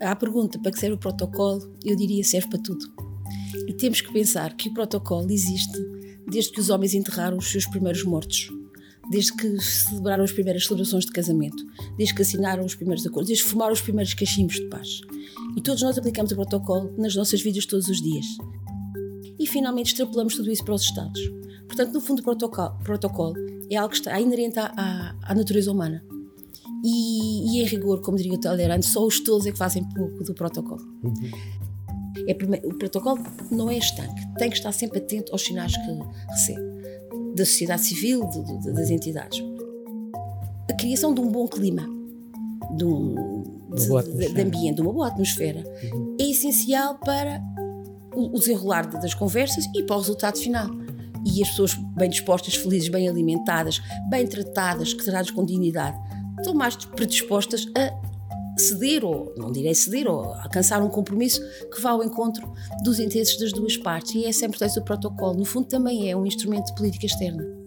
À pergunta para que serve o protocolo, eu diria serve para tudo. E temos que pensar que o protocolo existe desde que os homens enterraram os seus primeiros mortos, desde que celebraram as primeiras celebrações de casamento, desde que assinaram os primeiros acordos, desde que formaram os primeiros cachimbos de paz. E todos nós aplicamos o protocolo nas nossas vidas todos os dias. E finalmente extrapolamos tudo isso para os Estados. Portanto, no fundo, o protocolo, é algo que está inerente à, à natureza humana. E, e, em rigor, como diria o Talleyrand, só os tolos é que fazem pouco do protocolo. Uhum. É, o protocolo não é estanque, tem que estar sempre atento aos sinais que recebe, da sociedade civil, de, de, das entidades. A criação de um bom clima, de um de, de ambiente, de uma boa atmosfera, uhum. é essencial para o desenrolar das conversas e para o resultado final. E as pessoas bem dispostas, felizes, bem alimentadas, bem tratadas, que tratadas com dignidade, estão mais predispostas a ceder, ou não direi ceder, ou alcançar um compromisso que vá ao encontro dos interesses das duas partes. E essa é a importância do protocolo. No fundo, também é um instrumento de política externa.